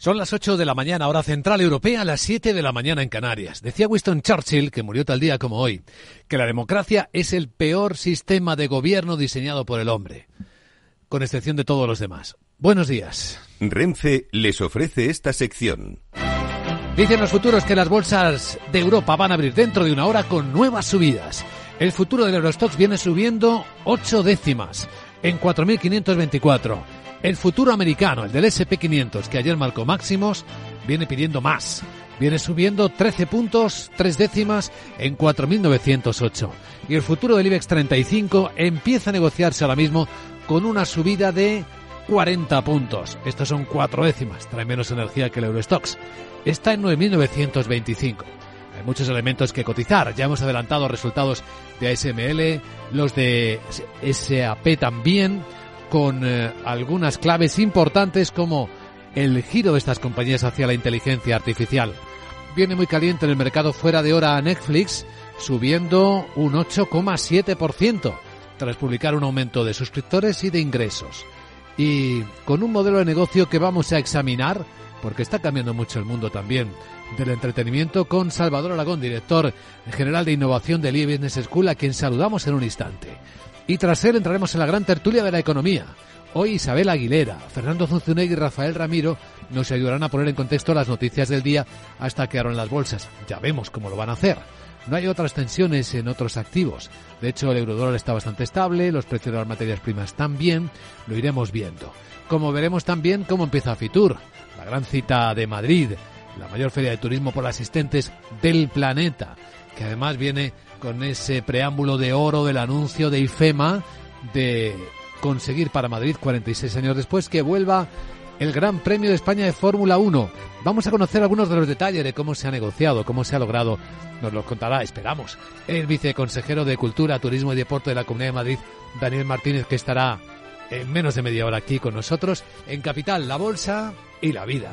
Son las 8 de la mañana, hora central europea, las 7 de la mañana en Canarias. Decía Winston Churchill, que murió tal día como hoy, que la democracia es el peor sistema de gobierno diseñado por el hombre, con excepción de todos los demás. Buenos días. Renfe les ofrece esta sección. Dicen los futuros que las bolsas de Europa van a abrir dentro de una hora con nuevas subidas. El futuro del Eurostox viene subiendo 8 décimas en 4.524. El futuro americano, el del SP500, que ayer marcó máximos, viene pidiendo más. Viene subiendo 13 puntos, 3 décimas en 4.908. Y el futuro del IBEX 35 empieza a negociarse ahora mismo con una subida de 40 puntos. Estos son 4 décimas, trae menos energía que el Eurostox. Está en 9.925. Hay muchos elementos que cotizar. Ya hemos adelantado resultados de ASML, los de SAP también con eh, algunas claves importantes como el giro de estas compañías hacia la inteligencia artificial. Viene muy caliente en el mercado fuera de hora a Netflix, subiendo un 8,7%, tras publicar un aumento de suscriptores y de ingresos. Y con un modelo de negocio que vamos a examinar, porque está cambiando mucho el mundo también, del entretenimiento con Salvador Aragón, director general de innovación del IE Business School, a quien saludamos en un instante. Y tras él entraremos en la gran tertulia de la economía. Hoy Isabel Aguilera, Fernando Zunzunegui y Rafael Ramiro nos ayudarán a poner en contexto las noticias del día hasta que abran las bolsas. Ya vemos cómo lo van a hacer. No hay otras tensiones en otros activos. De hecho, el eurodólar está bastante estable, los precios de las materias primas también, lo iremos viendo. Como veremos también cómo empieza Fitur, la gran cita de Madrid, la mayor feria de turismo por asistentes del planeta, que además viene con ese preámbulo de oro del anuncio de IFEMA de conseguir para Madrid 46 años después que vuelva el Gran Premio de España de Fórmula 1. Vamos a conocer algunos de los detalles de cómo se ha negociado, cómo se ha logrado. Nos lo contará, esperamos, el viceconsejero de Cultura, Turismo y Deporte de la Comunidad de Madrid, Daniel Martínez, que estará en menos de media hora aquí con nosotros en Capital, la Bolsa y la Vida.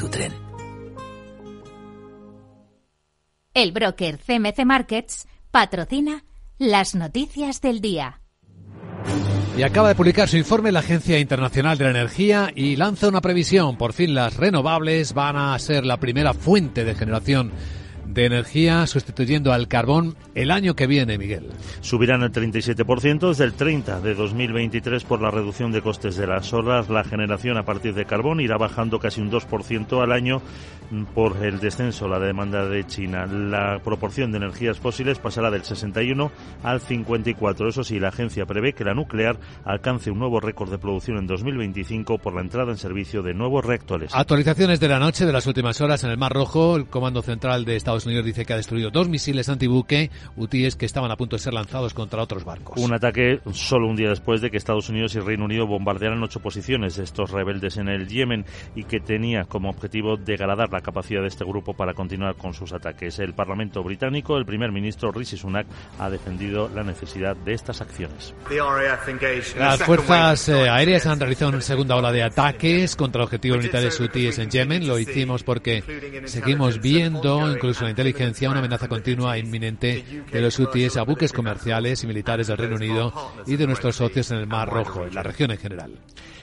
tu tren. El broker CMC Markets patrocina las noticias del día. Y acaba de publicar su informe la Agencia Internacional de la Energía y lanza una previsión. Por fin las renovables van a ser la primera fuente de generación de energía sustituyendo al carbón el año que viene, Miguel. Subirán el 37% desde el 30 de 2023 por la reducción de costes de las horas. La generación a partir de carbón irá bajando casi un 2% al año por el descenso la demanda de China. La proporción de energías fósiles pasará del 61 al 54. Eso sí, la agencia prevé que la nuclear alcance un nuevo récord de producción en 2025 por la entrada en servicio de nuevos reactores. Actualizaciones de la noche de las últimas horas en el Mar Rojo. El Comando Central de Estados Unidos dice que ha destruido dos misiles antibuque UTIs que estaban a punto de ser lanzados contra otros barcos. Un ataque solo un día después de que Estados Unidos y Reino Unido bombardearan ocho posiciones de estos rebeldes en el Yemen y que tenía como objetivo degradar la capacidad de este grupo para continuar con sus ataques. El Parlamento británico, el primer ministro Rishi Sunak, ha defendido la necesidad de estas acciones. Las fuerzas eh, aéreas han realizado una segunda ola de ataques contra objetivos militares hutíes en Yemen. Lo hicimos porque seguimos viendo, incluso en inteligencia, una amenaza continua e inminente de los hutíes a buques comerciales y militares del Reino Unido y de nuestros socios en el Mar Rojo, en la región en general.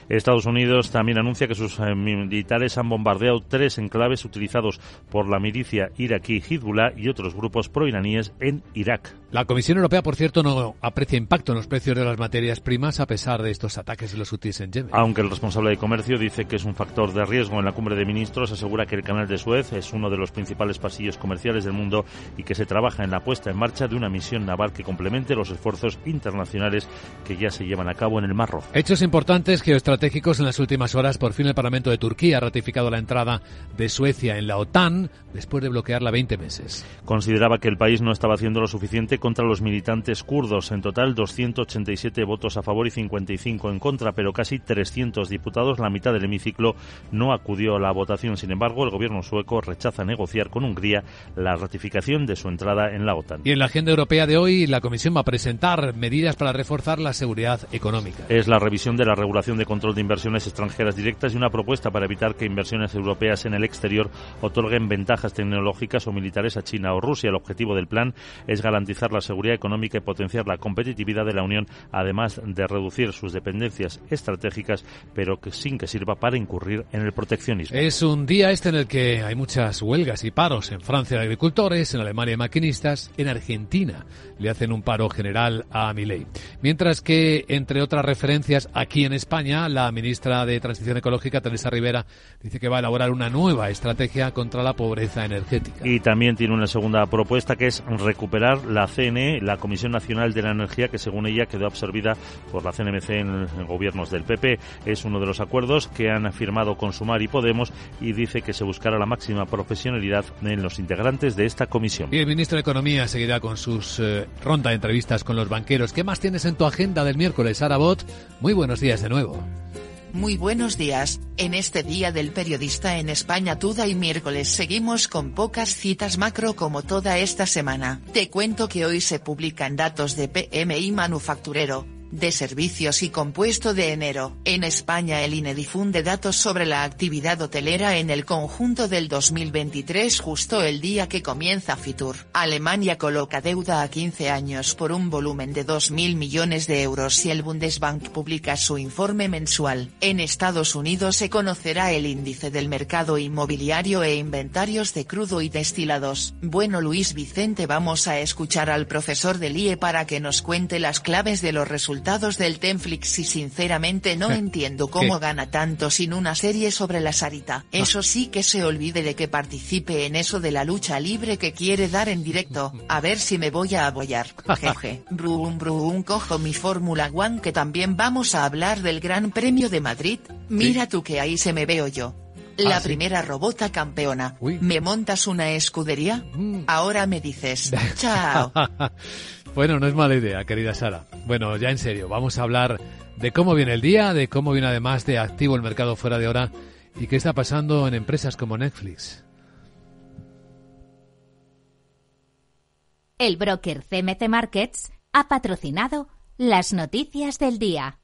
Estados Unidos también anuncia que sus eh, militares han bombardeado tres enclaves utilizados por la milicia iraquí Hezbollah y otros grupos proiraníes en Irak. La Comisión Europea, por cierto, no aprecia impacto en los precios de las materias primas a pesar de estos ataques de los hutíes en Yemen. Aunque el responsable de comercio dice que es un factor de riesgo en la cumbre de ministros, asegura que el canal de Suez es uno de los principales pasillos comerciales del mundo y que se trabaja en la puesta en marcha de una misión naval que complemente los esfuerzos internacionales que ya se llevan a cabo en el Mar Rojo. Hechos importantes geoestratégicos estratégicos en las últimas horas. Por fin el Parlamento de Turquía ha ratificado la entrada de Suecia en la OTAN después de bloquearla 20 meses. Consideraba que el país no estaba haciendo lo suficiente contra los militantes kurdos. En total, 287 votos a favor y 55 en contra, pero casi 300 diputados, la mitad del hemiciclo, no acudió a la votación. Sin embargo, el gobierno sueco rechaza negociar con Hungría la ratificación de su entrada en la OTAN. Y en la agenda europea de hoy, la Comisión va a presentar medidas para reforzar la seguridad económica. Es la revisión de la regulación de control de inversiones extranjeras directas y una propuesta para evitar que inversiones europeas en el exterior otorguen ventajas tecnológicas o militares a China o Rusia. El objetivo del plan es garantizar la seguridad económica y potenciar la competitividad de la Unión, además de reducir sus dependencias estratégicas, pero que sin que sirva para incurrir en el proteccionismo. Es un día este en el que hay muchas huelgas y paros en Francia de agricultores, en Alemania de maquinistas, en Argentina le hacen un paro general a Milei. Mientras que, entre otras referencias, aquí en España, la ministra de Transición Ecológica, Teresa Rivera, dice que va a elaborar una nueva estrategia contra la pobreza energética. Y también tiene una segunda propuesta que es recuperar la CNE, la Comisión Nacional de la Energía, que según ella quedó absorbida por la CNMC en gobiernos del PP. Es uno de los acuerdos que han firmado Consumar y Podemos y dice que se buscará la máxima profesionalidad en los integrantes de esta comisión. Y el ministro de Economía seguirá con sus eh, ronda de entrevistas con los banqueros. ¿Qué más tienes en tu agenda del miércoles, Arabot? Muy buenos días de nuevo. Muy buenos días, en este día del periodista en España Tuda y miércoles seguimos con pocas citas macro como toda esta semana. Te cuento que hoy se publican datos de PMI manufacturero, de servicios y compuesto de enero. En España el INE difunde datos sobre la actividad hotelera en el conjunto del 2023 justo el día que comienza Fitur. Alemania coloca deuda a 15 años por un volumen de 2.000 millones de euros y el Bundesbank publica su informe mensual. En Estados Unidos se conocerá el índice del mercado inmobiliario e inventarios de crudo y destilados. Bueno Luis Vicente vamos a escuchar al profesor del IE para que nos cuente las claves de los resultados del Tenflix y sinceramente no entiendo cómo gana tanto sin una serie sobre la Sarita. Eso sí que se olvide de que participe en eso de la lucha libre que quiere dar en directo. A ver si me voy a apoyar. Jeje. Brum brum cojo mi Fórmula One que también vamos a hablar del Gran Premio de Madrid. Mira tú que ahí se me veo yo. La Ah, sí. primera robota campeona. Uy. ¿Me montas una escudería? Mm. Ahora me dices. Chao. bueno, no es mala idea, querida Sara. Bueno, ya en serio, vamos a hablar de cómo viene el día, de cómo viene además de activo el mercado fuera de hora y qué está pasando en empresas como Netflix. El broker CMC Markets ha patrocinado las noticias del día.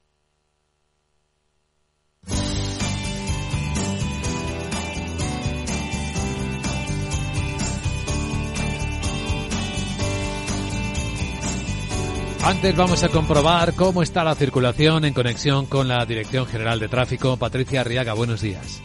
Antes vamos a comprobar cómo está la circulación en conexión con la Dirección General de Tráfico. Patricia Arriaga, buenos días.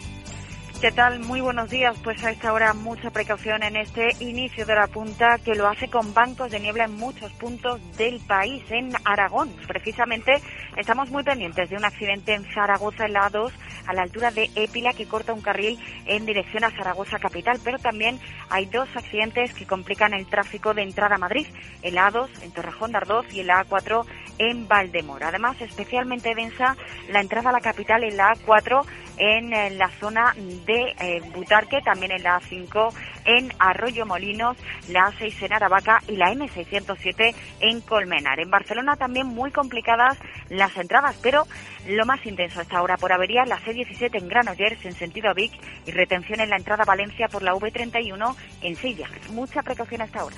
¿Qué tal? Muy buenos días. Pues a esta hora mucha precaución en este inicio de la punta que lo hace con bancos de niebla en muchos puntos del país. En Aragón, precisamente, estamos muy pendientes de un accidente en Zaragoza en la A2 a la altura de Épila que corta un carril en dirección a Zaragoza capital. Pero también hay dos accidentes que complican el tráfico de entrada a Madrid. El A2 en Torrejón de Ardoz y el A4 en Valdemoro. Además, especialmente densa la entrada a la capital en la A4 en eh, la zona eh, Butarque, también en la A5 en Arroyo Molinos, la A6 en Aravaca y la M607 en Colmenar. En Barcelona también muy complicadas las entradas, pero lo más intenso hasta ahora por avería la C17 en Granollers en sentido Vic y retención en la entrada a Valencia por la V31 en Silla. Mucha precaución hasta ahora.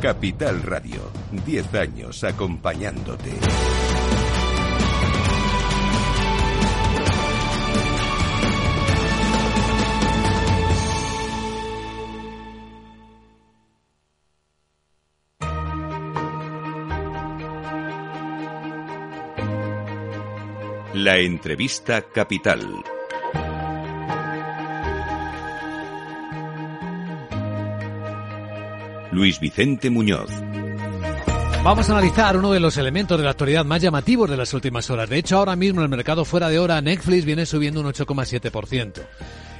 Capital Radio, 10 años acompañándote. La entrevista capital. Luis Vicente Muñoz. Vamos a analizar uno de los elementos de la actualidad más llamativos de las últimas horas. De hecho, ahora mismo en el mercado fuera de hora, Netflix viene subiendo un 8,7%.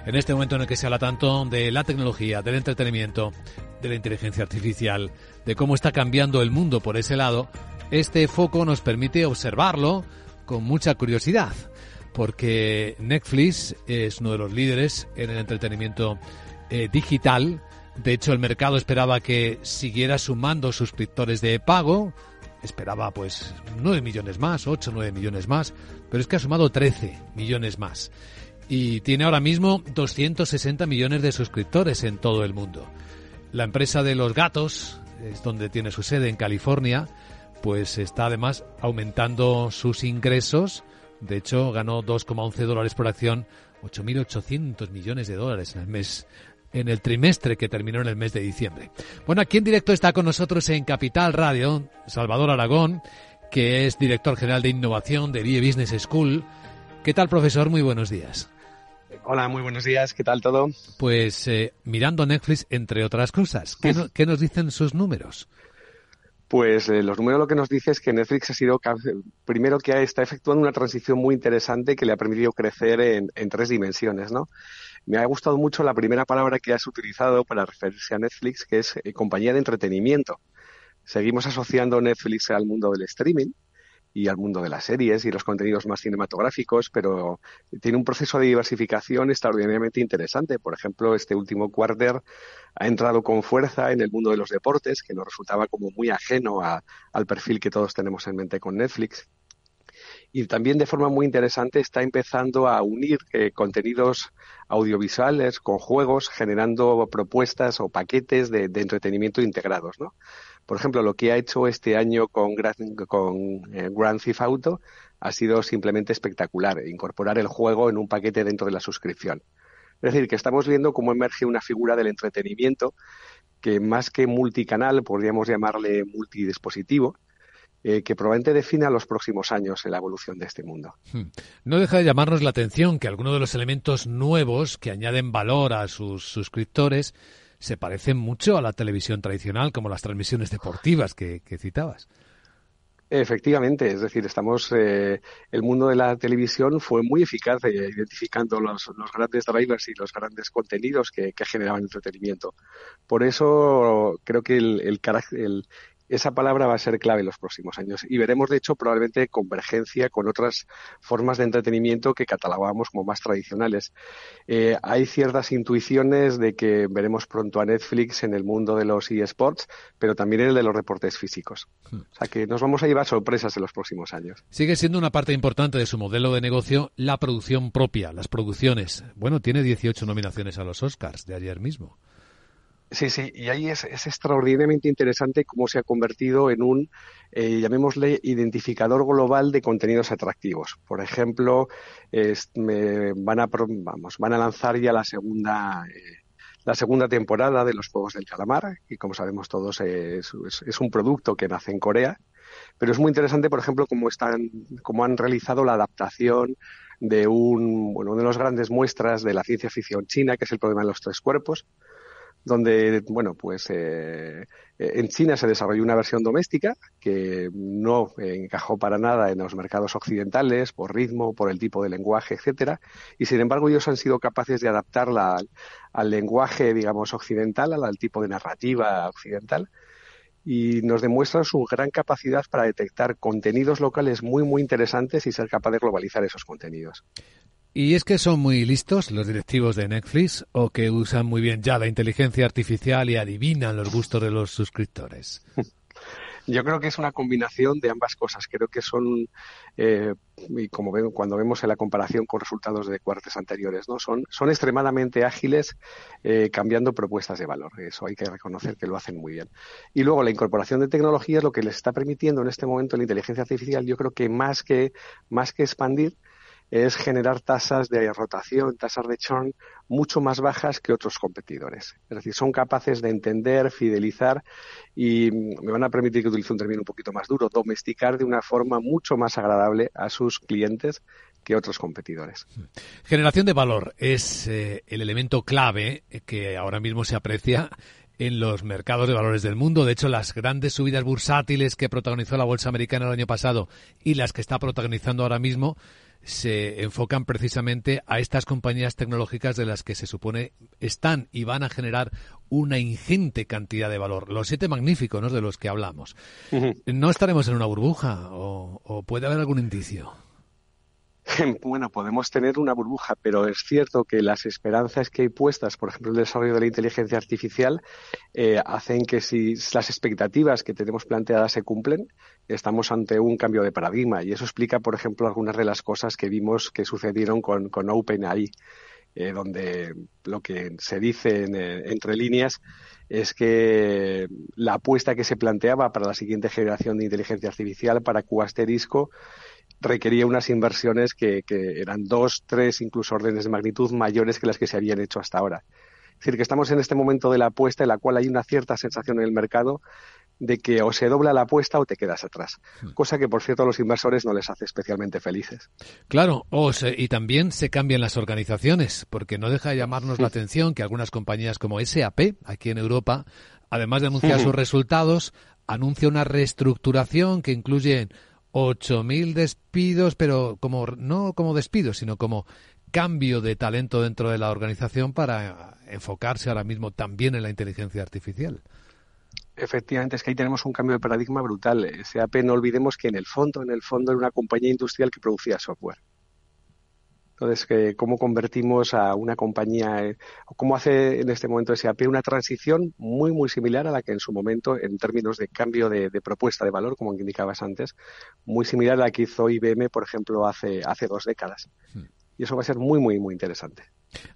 En este momento en el que se habla tanto de la tecnología, del entretenimiento, de la inteligencia artificial, de cómo está cambiando el mundo por ese lado, este foco nos permite observarlo con mucha curiosidad, porque Netflix es uno de los líderes en el entretenimiento eh, digital de hecho, el mercado esperaba que siguiera sumando suscriptores de pago. Esperaba pues 9 millones más, 8, 9 millones más, pero es que ha sumado 13 millones más. Y tiene ahora mismo 260 millones de suscriptores en todo el mundo. La empresa de los gatos, es donde tiene su sede en California, pues está además aumentando sus ingresos. De hecho, ganó 2,11 dólares por acción, 8.800 millones de dólares en el mes en el trimestre que terminó en el mes de diciembre. Bueno, aquí en directo está con nosotros en Capital Radio Salvador Aragón, que es director general de innovación de BIE Business School. ¿Qué tal, profesor? Muy buenos días. Hola, muy buenos días. ¿Qué tal todo? Pues eh, mirando Netflix, entre otras cosas. ¿Qué, nos dicen sus números? Pues eh, los números lo que nos dice es que Netflix ha sido, primero que está efectuando una transición muy interesante que le ha permitido crecer en, en tres dimensiones, ¿no? Me ha gustado mucho la primera palabra que has utilizado para referirse a Netflix, que es eh, compañía de entretenimiento. Seguimos asociando Netflix al mundo del streaming y al mundo de las series y los contenidos más cinematográficos, pero tiene un proceso de diversificación extraordinariamente interesante. Por ejemplo, este último quarter ha entrado con fuerza en el mundo de los deportes, que nos resultaba como muy ajeno al perfil que todos tenemos en mente con Netflix y también de forma muy interesante está empezando a unir eh, contenidos audiovisuales con juegos, generando propuestas o paquetes de, entretenimiento integrados, ¿no? Por ejemplo, lo que ha hecho este año con, eh, Grand Theft Auto ha sido simplemente espectacular, incorporar el juego en un paquete dentro de la suscripción. Es decir, que estamos viendo cómo emerge una figura del entretenimiento que más que multicanal, podríamos llamarle multidispositivo, eh, que probablemente defina los próximos años en la evolución de este mundo. Hmm. No deja de llamarnos la atención que algunos de los elementos nuevos que añaden valor a sus suscriptores se parecen mucho a la televisión tradicional, como las transmisiones deportivas que, citabas. Efectivamente, es decir, estamos eh, el mundo de la televisión fue muy eficaz eh, identificando los, grandes drivers y los grandes contenidos que, generaban entretenimiento. Por eso creo que el, el, el, esa palabra va a ser clave en los próximos años y veremos, de hecho, probablemente convergencia con otras formas de entretenimiento que catalogábamos como más tradicionales. Eh, hay ciertas intuiciones de que veremos pronto a Netflix en el mundo de los eSports, pero también en el de los reportes físicos. Hmm. O sea que nos vamos a llevar sorpresas en los próximos años. Sigue siendo una parte importante de su modelo de negocio la producción propia, las producciones. Bueno, tiene 18 nominaciones a los Oscars de ayer mismo. Sí, sí, y ahí es, extraordinariamente interesante cómo se ha convertido en un, eh, llamémosle, identificador global de contenidos atractivos. Por ejemplo, van, a, vamos, a lanzar ya la segunda, eh, la segunda temporada de los Juegos del Calamar, y como sabemos todos es, es, un producto que nace en Corea, pero es muy interesante, por ejemplo, cómo, están, cómo han realizado la adaptación de un, bueno, de las grandes muestras de la ciencia ficción china, que es el problema de los tres cuerpos, donde, bueno, pues eh, en China se desarrolló una versión doméstica que no encajó para nada en los mercados occidentales por ritmo, por el tipo de lenguaje, etcétera, y sin embargo ellos han sido capaces de adaptarla al, lenguaje, digamos, occidental, al, al tipo de narrativa occidental, y nos demuestra su gran capacidad para detectar contenidos locales muy, muy interesantes y ser capaz de globalizar esos contenidos. ¿Y es que son muy listos los directivos de Netflix o que usan muy bien ya la inteligencia artificial y adivinan los gustos de los suscriptores? Yo creo que es una combinación de ambas cosas. Creo que son, eh, y como ven, cuando vemos en la comparación con resultados de cuartos anteriores, ¿no? Son, son extremadamente ágiles eh, cambiando propuestas de valor. Eso hay que reconocer que lo hacen muy bien. Y luego la incorporación de tecnologías, lo que les está permitiendo en este momento la inteligencia artificial, yo creo que más que, más que expandir, es generar tasas de rotación, tasas de churn mucho más bajas que otros competidores. Es decir, son capaces de entender, fidelizar y me van a permitir que utilice un término un poquito más duro, domesticar de una forma mucho más agradable a sus clientes que otros competidores. Generación de valor es eh, el elemento clave que ahora mismo se aprecia en los mercados de valores del mundo. De hecho, las grandes subidas bursátiles que protagonizó la bolsa americana el año pasado y las que está protagonizando ahora mismo se enfocan precisamente a estas compañías tecnológicas de las que se supone están y van a generar una ingente cantidad de valor. Los siete magníficos de los que hablamos. ¿No estaremos en una burbuja o, o puede haber algún indicio? bueno, podemos tener una burbuja, pero es cierto que las esperanzas que hay puestas, por ejemplo, el desarrollo de la inteligencia artificial, eh, hacen que si las expectativas que tenemos planteadas se cumplen, estamos ante un cambio de paradigma. Y eso explica, por ejemplo, algunas de las cosas que vimos que sucedieron con, con OpenAI, eh, donde lo que se dice eh, entre líneas es que la apuesta que se planteaba para la siguiente generación de inteligencia artificial, para Q asterisco, requería unas inversiones que, eran dos, tres, incluso órdenes de magnitud mayores que las que se habían hecho hasta ahora. Es decir, que estamos en este momento de la apuesta en la cual hay una cierta sensación en el mercado de que o se dobla la apuesta o te quedas atrás. Hmm. Cosa que, por cierto, a los inversores no les hace especialmente felices. Claro, o y también se cambian las organizaciones, porque no deja de llamarnos la atención que algunas compañías como SAP, aquí en Europa, además de anunciar sus resultados, anuncia una reestructuración que incluye 8.000 despidos, pero como no como despidos, sino como cambio de talento dentro de la organización para enfocarse ahora mismo también en la inteligencia artificial. Efectivamente, es que ahí tenemos un cambio de paradigma brutal. SAP, no olvidemos que en el fondo, en el fondo era una compañía industrial que producía software. Entonces, ¿cómo convertimos a una compañía, eh, o cómo hace en este momento SAP una transición muy, muy similar a la que en su momento, en términos de cambio de, propuesta de valor, como indicabas antes, muy similar a la que hizo IBM, por ejemplo, hace, hace dos décadas. Hmm. Y eso va a ser muy, muy, muy interesante.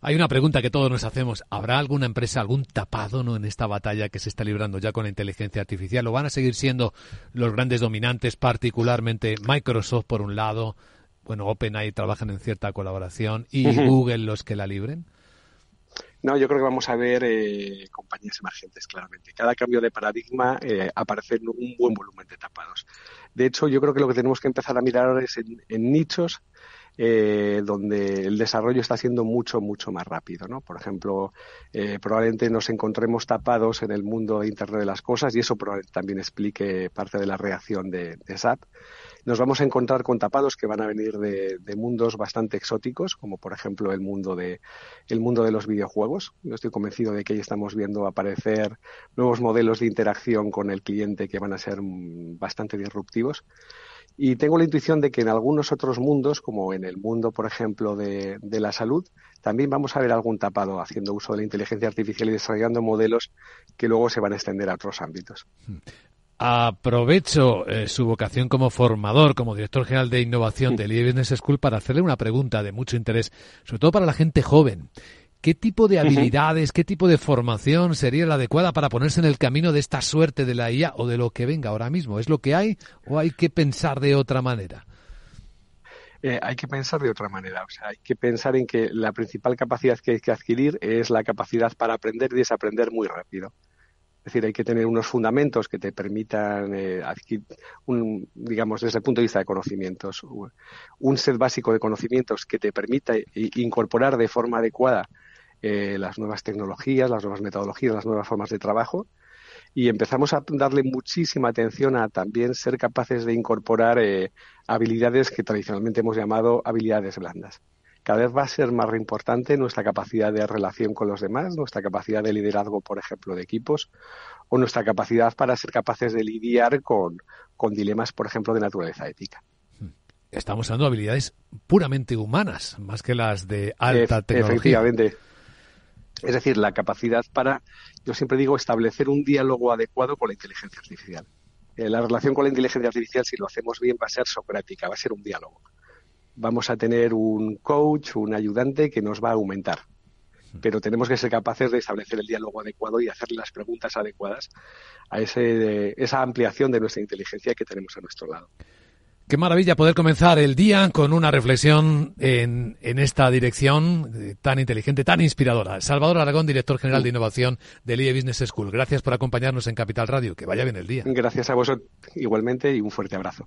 Hay una pregunta que todos nos hacemos. ¿Habrá alguna empresa, algún tapado ¿no? en esta batalla que se está librando ya con la inteligencia artificial? ¿O van a seguir siendo los grandes dominantes, particularmente Microsoft por un lado, bueno, OpenAI trabajan en cierta colaboración y Google los que la libren? No, yo creo que vamos a ver eh, compañías emergentes, claramente. Cada cambio de paradigma eh, aparece un buen volumen de tapados. De hecho, yo creo que lo que tenemos que empezar a mirar es en, nichos eh, donde el desarrollo está siendo mucho, mucho más rápido. ¿no? Por ejemplo, eh, probablemente nos encontremos tapados en el mundo de Internet de las Cosas y eso probablemente también explique parte de la reacción de, de SAP nos vamos a encontrar con tapados que van a venir de, mundos bastante exóticos, como por ejemplo el mundo de el mundo de los videojuegos. Yo estoy convencido de que ahí estamos viendo aparecer nuevos modelos de interacción con el cliente que van a ser mm, bastante disruptivos. Y tengo la intuición de que en algunos otros mundos, como en el mundo, por ejemplo, de, de, la salud, también vamos a ver algún tapado haciendo uso de la inteligencia artificial y desarrollando modelos que luego se van a extender a otros ámbitos. Aprovecho eh, su vocación como formador, como director general de innovación de Lee Business School para hacerle una pregunta de mucho interés, sobre todo para la gente joven. ¿Qué tipo de habilidades, qué tipo de formación sería la adecuada para ponerse en el camino de esta suerte de la IA o de lo que venga ahora mismo? ¿Es lo que hay o hay que pensar de otra manera? Eh, hay que pensar de otra manera. O sea, hay que pensar en que la principal capacidad que hay que adquirir es la capacidad para aprender y desaprender muy rápido. Es decir, hay que tener unos fundamentos que te permitan eh, adquirir, un, digamos, desde el punto de vista de conocimientos, un set básico de conocimientos que te permita incorporar de forma adecuada eh, las nuevas tecnologías, las nuevas metodologías, las nuevas formas de trabajo. Y empezamos a darle muchísima atención a también ser capaces de incorporar eh, habilidades que tradicionalmente hemos llamado habilidades blandas cada vez va a ser más importante nuestra capacidad de relación con los demás, nuestra capacidad de liderazgo, por ejemplo, de equipos, o nuestra capacidad para ser capaces de lidiar con, con dilemas, por ejemplo, de naturaleza ética. Estamos hablando de habilidades puramente humanas, más que las de alta tecnología. Efectivamente. Es decir, la capacidad para, yo siempre digo, establecer un diálogo adecuado con la inteligencia artificial. Eh, la relación con la inteligencia artificial, si lo hacemos bien, va a ser socrática, va a ser un diálogo. Vamos a tener un coach, un ayudante que nos va a aumentar. Pero tenemos que ser capaces de establecer el diálogo adecuado y hacerle las preguntas adecuadas a ese, esa ampliación de nuestra inteligencia que tenemos a nuestro lado. Qué maravilla poder comenzar el día con una reflexión en, en esta dirección eh, tan inteligente, tan inspiradora. Salvador Aragón, director general de innovación del IE Business School. Gracias por acompañarnos en Capital Radio. Que vaya bien el día. Gracias a vosotros igualmente y un fuerte abrazo.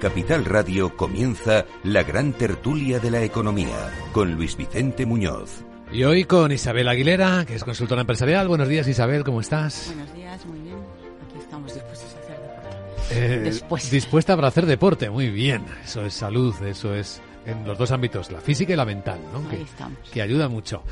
Capital Radio comienza la gran tertulia de la economía con Luis Vicente Muñoz. Y hoy con Isabel Aguilera, que es consultora empresarial. Buenos días, Isabel, ¿cómo estás? Buenos días, muy bien. Aquí estamos dispuestos a hacer deporte. Eh, Después. Dispuesta para hacer deporte, muy bien. Eso es salud, eso es en los dos ámbitos, la física y la mental, ¿no? Ahí que, estamos. que ayuda mucho.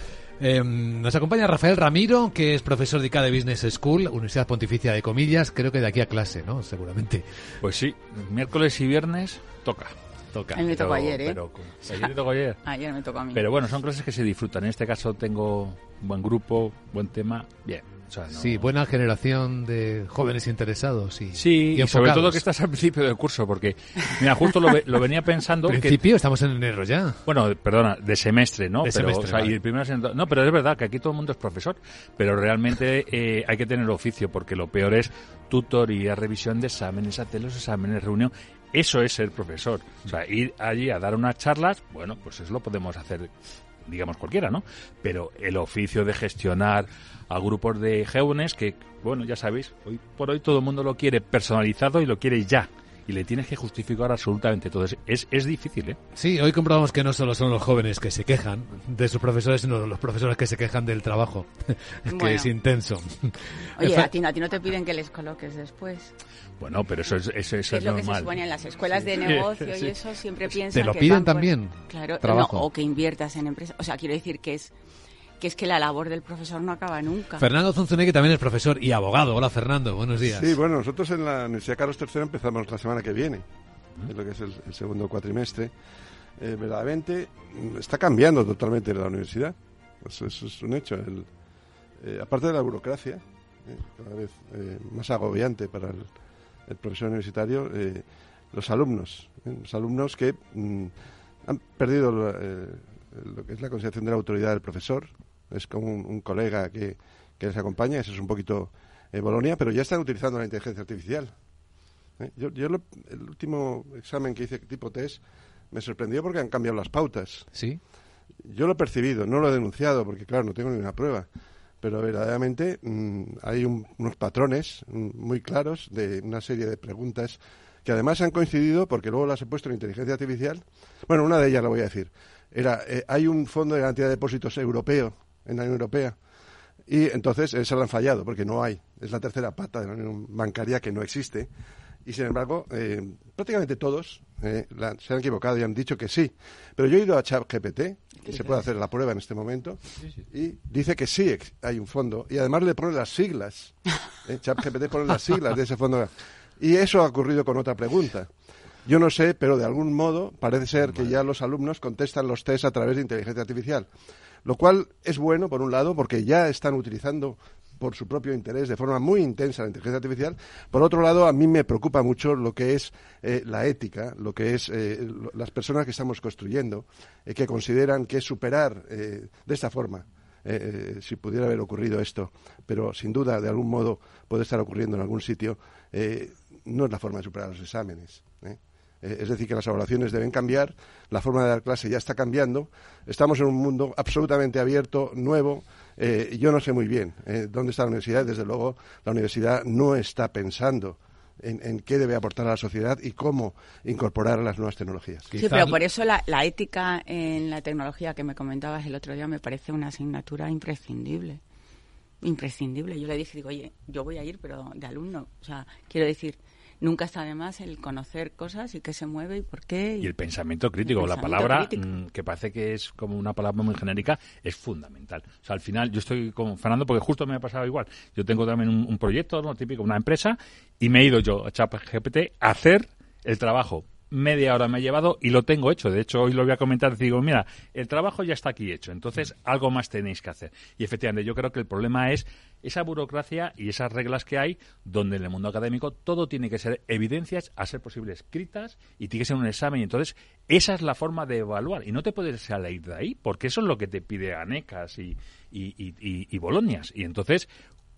Eh, nos acompaña Rafael Ramiro, que es profesor de ICADE Business School, Universidad Pontificia de Comillas, creo que de aquí a clase, ¿no? Seguramente. Pues sí, miércoles y viernes toca. Toca. A mí me tocó ayer, ¿eh? pero- ayer te tocó ayer. Ayer me tocó a mí. Pero bueno, son clases que se disfrutan. En este caso tengo buen grupo, buen tema, bien. O sea, no- Sí, buena generación de jóvenes interesados y, Sí, y y sobre todo que estás al principio del curso, porque, mira, justo lo, lo venía pensando. que- Principio, estamos en enero ya. Bueno, perdona, de semestre, ¿no? De pero, semestre, o sea, vale. y el No, pero es verdad que aquí todo el mundo es profesor, pero realmente eh, hay que tener oficio, porque lo peor es tutoría, revisión de exámenes, hacer los exámenes, reunión. Eso es ser profesor. O sea, ir allí a dar unas charlas, bueno, pues eso lo podemos hacer, digamos, cualquiera, ¿no? Pero el oficio de gestionar a grupos de jóvenes que, bueno, ya sabéis, hoy por hoy todo el mundo lo quiere personalizado y lo quiere ya. Y le tienes que justificar absolutamente todo. Es, es, difícil, ¿eh? Sí, hoy comprobamos que no solo son los jóvenes que se quejan de sus profesores, sino los profesores que se quejan del trabajo, que Bueno. es intenso. Oye, a ti, no- a ti no te piden que les coloques después. Bueno, pero eso es, eso, es es lo que se supone en las escuelas de negocio Sí. y eso siempre piensan Te lo que piden por- también, Claro, trabajo. no, o que inviertas en empresas. O sea, quiero decir que es que es que la labor del profesor no acaba nunca. Fernando Zunzunegui también es profesor y abogado. Hola, Fernando, buenos días. Sí, bueno, nosotros en la Universidad Carlos III empezamos la semana que viene, es lo que es el, el segundo cuatrimestre. Eh, verdaderamente está cambiando totalmente la universidad. Eso, eso es un hecho. El- eh, aparte de la burocracia, eh, cada vez eh, más agobiante para el, el profesor universitario, eh, los alumnos. eh, los alumnos que mm, han perdido lo, eh, lo que es la consideración de la autoridad del profesor. Es como un, un colega que, que les acompaña, eso es un poquito eh, Bolonia, pero ya están utilizando la inteligencia artificial. ¿eh? Yo, yo lo- el último examen que hice tipo test me sorprendió porque han cambiado las pautas. Sí. Yo lo he percibido, no lo he denunciado porque, claro, no tengo ninguna prueba. pero verdaderamente mm, hay unos patrones mm, muy claros de una serie de preguntas que además han coincidido porque luego las he puesto en inteligencia artificial. Bueno, una de ellas la voy a decir. Era, eh, hay un fondo de garantía de depósitos europeo en la Unión Europea y entonces se lo han fallado porque no hay. Es la tercera pata de la Unión Bancaria que no existe. Y sin embargo, eh, prácticamente todos eh, se han equivocado y han dicho que sí. Pero yo he ido a ChatGPT, que se puede hacer la prueba en este momento, y dice que sí hay un fondo. Y además le pone las siglas. ¿eh? ChatGPT pone las siglas de ese fondo. Y eso ha ocurrido con otra pregunta. Yo no sé, pero de algún modo parece ser que ya los alumnos contestan los test a través de inteligencia artificial. Lo cual es bueno, por un lado, porque ya están utilizando por su propio interés de forma muy intensa la inteligencia artificial. Por otro lado, a mí me preocupa mucho lo que es eh, la ética, lo que es eh, las personas que estamos construyendo, eh, que consideran que superar de esta forma si pudiera haber ocurrido esto, pero sin duda de algún modo puede estar ocurriendo en algún sitio, no es la forma de superar los exámenes. Es decir, que las evaluaciones deben cambiar, la forma de dar clase ya está cambiando, estamos en un mundo absolutamente abierto, nuevo, eh, yo no sé muy bien eh, dónde está la universidad. Desde luego, la universidad no está pensando en, qué debe aportar a la sociedad y cómo incorporar las nuevas tecnologías. Sí, pero por eso la, ética en la tecnología que me comentabas el otro día me parece una asignatura imprescindible. Imprescindible. Yo le dije, digo, oye, yo voy a ir, pero de alumno. O sea, quiero decir, nunca está de más el conocer cosas y qué se mueve y por qué. Y, el pensamiento crítico, la palabra mm, que parece que es como una palabra muy genérica, es fundamental. O sea, al final yo estoy con Fernando porque justo me ha pasado igual. Yo tengo también un, proyecto, ¿no? típico, una empresa, y me he ido yo a ChatGPT a hacer el trabajo media hora me ha llevado y lo tengo hecho. De hecho, hoy lo voy a comentar. Digo, mira, el trabajo ya está aquí hecho, entonces algo más tenéis que hacer. Y efectivamente, yo creo que el problema es esa burocracia y esas reglas que hay, donde en el mundo académico todo tiene que ser evidencias, a ser posible escritas, y tiene que ser un examen. Y entonces, esa es la forma de evaluar. Y no te puedes salir de ahí, porque eso es lo que te pide ANECAS y, y, y, y Bolonias. Y entonces,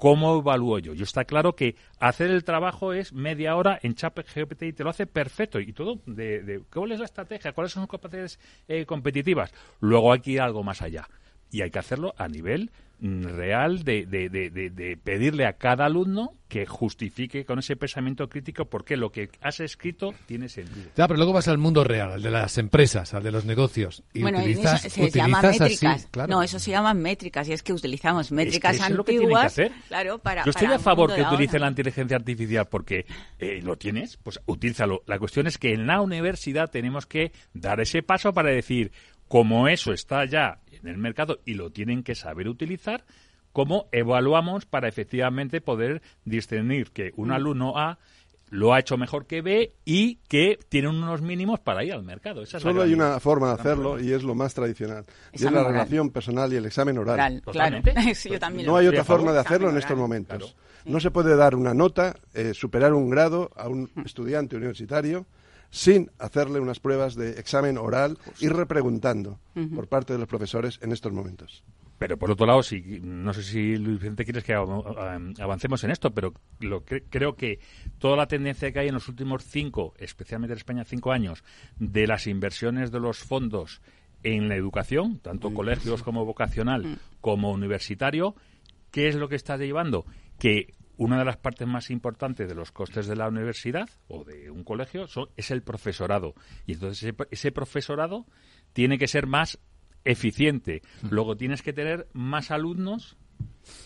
¿Cómo evalúo yo? Yo está claro que hacer el trabajo es media hora en ChatGPT y te lo hace perfecto y todo de, cuál es la estrategia, cuáles son sus capacidades eh, competitivas. Luego hay que ir algo más allá y hay que hacerlo a nivel Mm, real de, de, de, pedirle a cada alumno que justifique con ese pensamiento crítico porque lo que has escrito tiene sentido. Ya, pero luego vas al mundo real, al de las empresas, al de los negocios. Y bueno, utilizas, eso se llama métricas. No, eso se llama métricas y es que utilizamos métricas antiguas. Claro, para, Yo estoy a favor que utilice la inteligencia artificial porque eh, lo tienes, pues utilízalo. La cuestión es que en la universidad tenemos que dar ese paso para decir, como eso está ya en el mercado y lo tienen que saber utilizar, cómo evaluamos para efectivamente poder discernir que un mm. alumno A lo ha hecho mejor que B y que tiene unos mínimos para ir al mercado. Solo hay una forma de hacerlo y es lo más tradicional. y es la relación personal y el examen oral. no hay otra forma de hacerlo en estos momentos. No se puede dar una nota, eh, superar un grado a un mm. estudiante universitario sin hacerle unas pruebas de examen oral y repreguntando por parte de los profesores en estos momentos. Pero por otro lado, si, no sé si Luis Vicente quieres que avancemos en esto, pero lo creo que toda la tendencia que hay en los últimos cinco, especialmente en España cinco años, de las inversiones de los fondos en la educación, tanto colegios como vocacional como universitario, ¿qué es lo que está llevando? Que una de las partes más importantes de los costes de la universidad o de un colegio es el profesorado. Y entonces ese, profesorado tiene que ser más eficiente. Mm. Luego tienes que tener más alumnos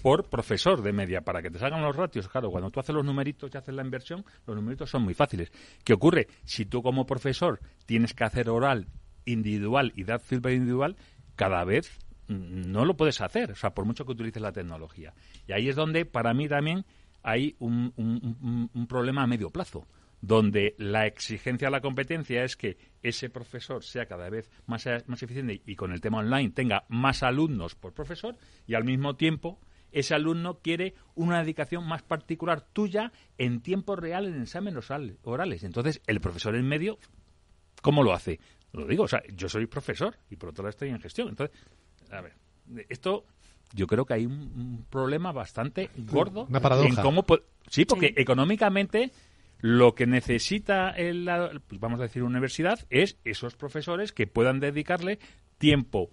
por profesor de media para que te salgan los ratios. Claro, cuando tú haces los numeritos y haces la inversión, los numeritos son muy fáciles. ¿Qué ocurre? Si tú como profesor tienes que hacer oral individual y dar feedback individual, cada vez no lo puedes hacer, o sea, por mucho que utilices la tecnología. Y ahí es donde, para mí también, hay un, un, problema a medio plazo, donde la exigencia a la competencia es que ese profesor sea cada vez más, más eficiente y con el tema online tenga más alumnos por profesor y al mismo tiempo ese alumno quiere una dedicación más particular tuya en tiempo real en exámenes orales. Entonces, el profesor en medio, ¿cómo lo hace? Lo digo, o sea, yo soy profesor y por otro lado estoy en gestión. Entonces, a ver, esto yo creo que hay un, problema bastante gordo Una paradoja. en cómo sí porque económicamente lo que necesita el, vamos a decir universidad es esos profesores que puedan dedicarle tiempo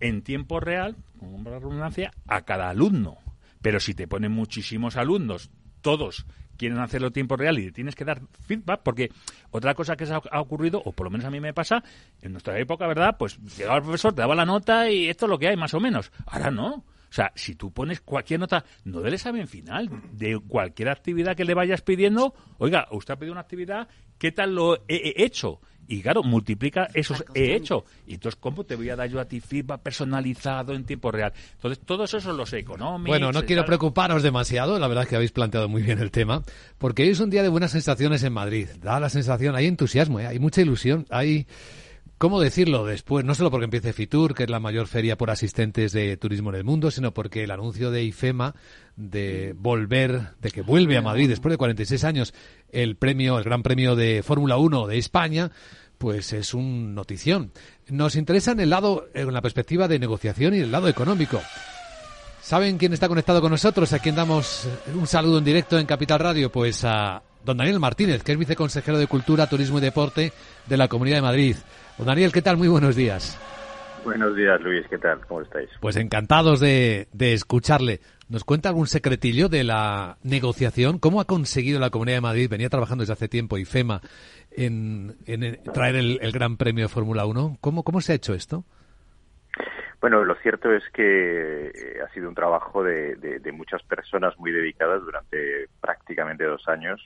en tiempo real, con la redundancia, a cada alumno. Pero si te ponen muchísimos alumnos, todos quieren hacerlo en tiempo real y tienes que dar feedback, porque otra cosa que se ha ocurrido, o por lo menos a mí me pasa, en nuestra época, ¿verdad? Pues llegaba el profesor, te daba la nota y esto es lo que hay, más o menos. Ahora no. O sea, si tú pones cualquier nota, no del examen final, de cualquier actividad que le vayas pidiendo, oiga, usted ha pedido una actividad, ¿qué tal lo he hecho? Y claro, multiplica esos he hecho. Y entonces, ¿cómo te voy a dar yo a ti feedback personalizado en tiempo real? Entonces, todos esos los económicos. Bueno, no quiero preocuparos demasiado, la verdad es que habéis planteado muy bien el tema, porque hoy es un día de buenas sensaciones en Madrid. Da la sensación, hay entusiasmo, ¿eh? hay mucha ilusión, hay ¿Cómo decirlo después? No solo porque empiece Fitur, que es la mayor feria por asistentes de turismo en el mundo, sino porque el anuncio de IFEMA de volver, de que vuelve a Madrid después de 46 años el premio, el Gran Premio de Fórmula 1 de España, pues es un notición. Nos interesa en el lado, en la perspectiva de negociación y el lado económico. ¿Saben quién está conectado con nosotros? A quien damos un saludo en directo en Capital Radio, pues a don Daniel Martínez, que es viceconsejero de Cultura, Turismo y Deporte de la Comunidad de Madrid. Don Daniel, ¿qué tal? Muy buenos días. Buenos días, Luis. ¿Qué tal? ¿Cómo estáis? Pues encantados de, escucharle. ¿Nos cuenta algún secretillo de la negociación? ¿Cómo ha conseguido la Comunidad de Madrid, venía trabajando desde hace tiempo, IFEMA, en, en traer el, Gran Premio de Fórmula 1? ¿Cómo, ¿Cómo se ha hecho esto? Bueno, lo cierto es que eh, ha sido un trabajo de, de muchas personas muy dedicadas durante prácticamente dos años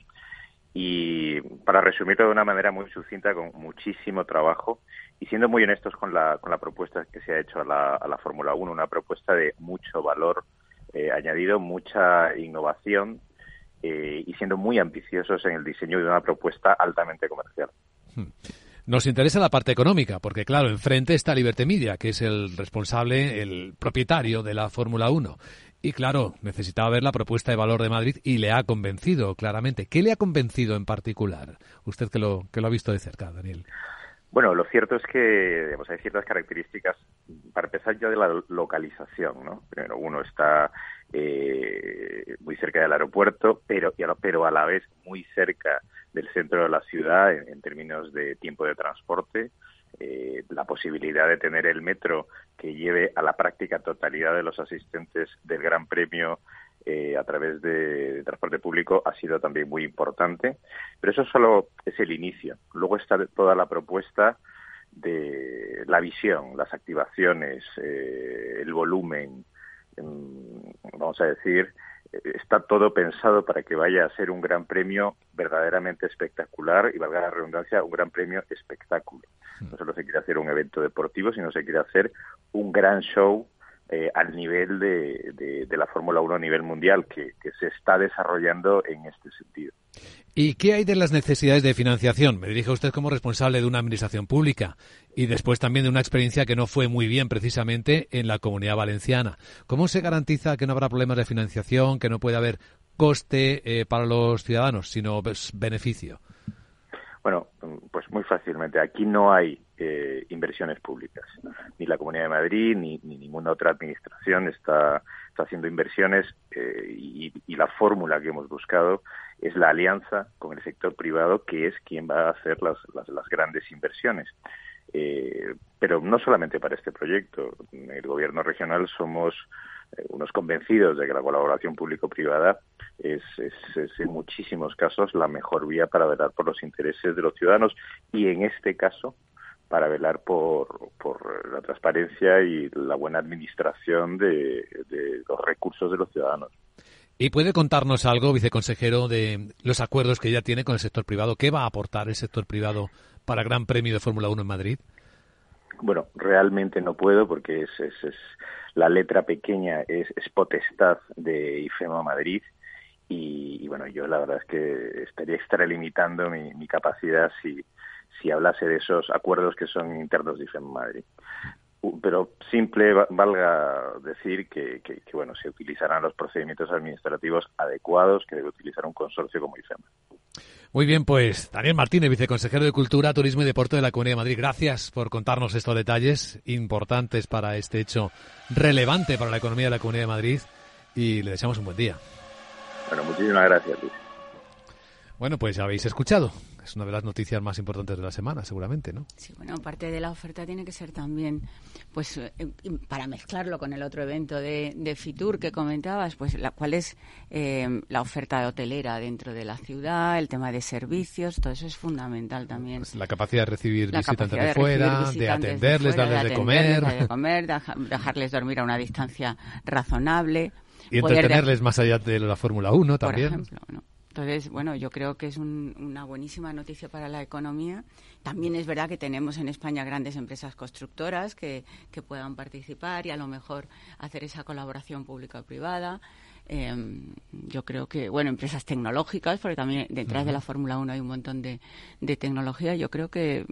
y para resumirlo de una manera muy sucinta, con muchísimo trabajo y siendo muy honestos con la, con la propuesta que se ha hecho a la, a la Fórmula 1, una propuesta de mucho valor eh, añadido, mucha innovación eh, y siendo muy ambiciosos en el diseño de una propuesta altamente comercial. Hmm. Nos interesa la parte económica, porque claro, enfrente está Liberty Media, que es el responsable, el propietario de la Fórmula 1. Y claro, necesitaba ver la propuesta de valor de Madrid y le ha convencido claramente. ¿Qué le ha convencido en particular? Usted que lo, que lo ha visto de cerca, Daniel. Bueno, lo cierto es que hay ciertas características, para empezar ya de la localización, ¿no? Primero, uno está eh, muy cerca del aeropuerto, pero, pero a la vez muy cerca del centro de la ciudad en términos de tiempo de transporte, eh, la posibilidad de tener el metro que lleve a la práctica totalidad de los asistentes del Gran Premio eh, a través de, transporte público ha sido también muy importante. Pero eso solo es el inicio. Luego está toda la propuesta de la visión, las activaciones, eh, el volumen, vamos a decir, está todo pensado para que vaya a ser un gran premio verdaderamente espectacular y valga la redundancia, un gran premio espectáculo. Hmm. No solo se quiere hacer un evento deportivo, sino se quiere hacer un gran show eh, al nivel de, de, la Fórmula 1 a nivel mundial que, que se está desarrollando en este sentido. ¿Y qué hay de las necesidades de financiación? Me dirige usted como responsable de una administración pública y después también de una experiencia que no fue muy bien precisamente en la comunidad valenciana. ¿Cómo se garantiza que no habrá problemas de financiación, que no puede haber coste eh, para los ciudadanos, sino pues, beneficio? Bueno, pues muy fácilmente. Aquí no hay eh, inversiones públicas. Ni la Comunidad de Madrid ni, ninguna otra administración está, haciendo inversiones eh, y, la fórmula que hemos buscado es la alianza con el sector privado, que es quien va a hacer las, las, grandes inversiones. Eh, pero no solamente para este proyecto. El gobierno regional somos unos convencidos de que la colaboración público-privada es, es, en muchísimos casos la mejor vía para velar por los intereses de los ciudadanos y en este caso para velar por, por la transparencia y la buena administración de los recursos de los ciudadanos. ¿Y puede contarnos algo, viceconsejero, de los acuerdos que ya tiene con el sector privado? ¿Qué va a aportar el sector privado para el Gran Premio de Fórmula 1 en Madrid? Bueno, realmente no puedo porque es, es, la letra pequeña es, potestad de IFEMA Madrid y, bueno, yo la verdad es que estaría extralimitando mi, mi capacidad si, si hablase de esos acuerdos que son internos de IFEMA Madrid pero simple valga decir que, bueno se utilizarán los procedimientos administrativos adecuados que debe utilizar un consorcio como IFEMA. Muy bien, pues Daniel Martínez, viceconsejero de Cultura, Turismo y Deporte de la Comunidad de Madrid. Gracias por contarnos estos detalles importantes para este hecho relevante para la economía de la Comunidad de Madrid y le deseamos un buen día. Bueno, muchísimas gracias, Luis. Bueno, pues ya habéis escuchado. Es una de las noticias más importantes de la semana, seguramente, ¿no? Sí, bueno, parte de la oferta tiene que ser también, pues, eh, para mezclarlo con el otro evento de, de Fitur que comentabas, pues, la, cuál es eh, la oferta hotelera dentro de la ciudad, el tema de servicios, todo eso es fundamental también. Pues la capacidad de recibir visitantes de, fuera, de atenderles, darles de, comer. De comer, dejarles dormir a una distancia razonable. Y entretenerles más allá de la Fórmula 1 también. Por ejemplo, ¿no? Entonces, bueno, yo creo que es una buenísima noticia para la economía. También es verdad que tenemos en España grandes empresas constructoras que, que puedan participar y a lo mejor hacer esa colaboración pública-privada. Em, yo creo que, bueno, empresas tecnológicas, porque también detrás de la Fórmula 1 hay un montón de, de tecnología. Yo creo que,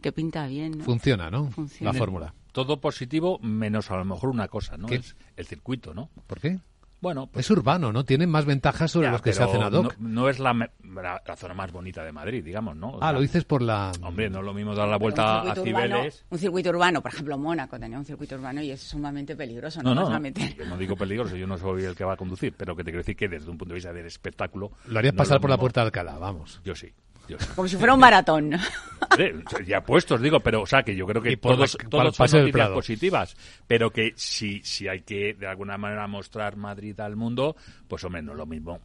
que pinta bien. Funciona, ¿no? La fórmula. Todo positivo, menos a lo mejor una cosa, ¿no? Es el circuito, ¿no? ¿Por qué? Bueno, pues, es urbano, ¿no? Tienen más ventajas sobre los que se hacen ad hoc. No, es la, la, zona más bonita de Madrid, digamos, ¿no? ah, lo dices por la... Hombre, no es lo mismo dar la vuelta a Cibeles... un circuito urbano, por ejemplo, Mónaco tenía un circuito urbano y es sumamente peligroso, no, no, no yo no digo peligroso, yo no soy el que va a conducir, pero que te quiero decir que desde un punto de vista del espectáculo... Lo harías pasar por la puerta de Alcalá, vamos. Yo sí. Como si fuera un maratón. ya puestos, digo, pero o sea que yo creo que todos, todos son noticias positivas, pero que si, si hay que de alguna manera mostrar Madrid al mundo, pues hombre, no es lo mismo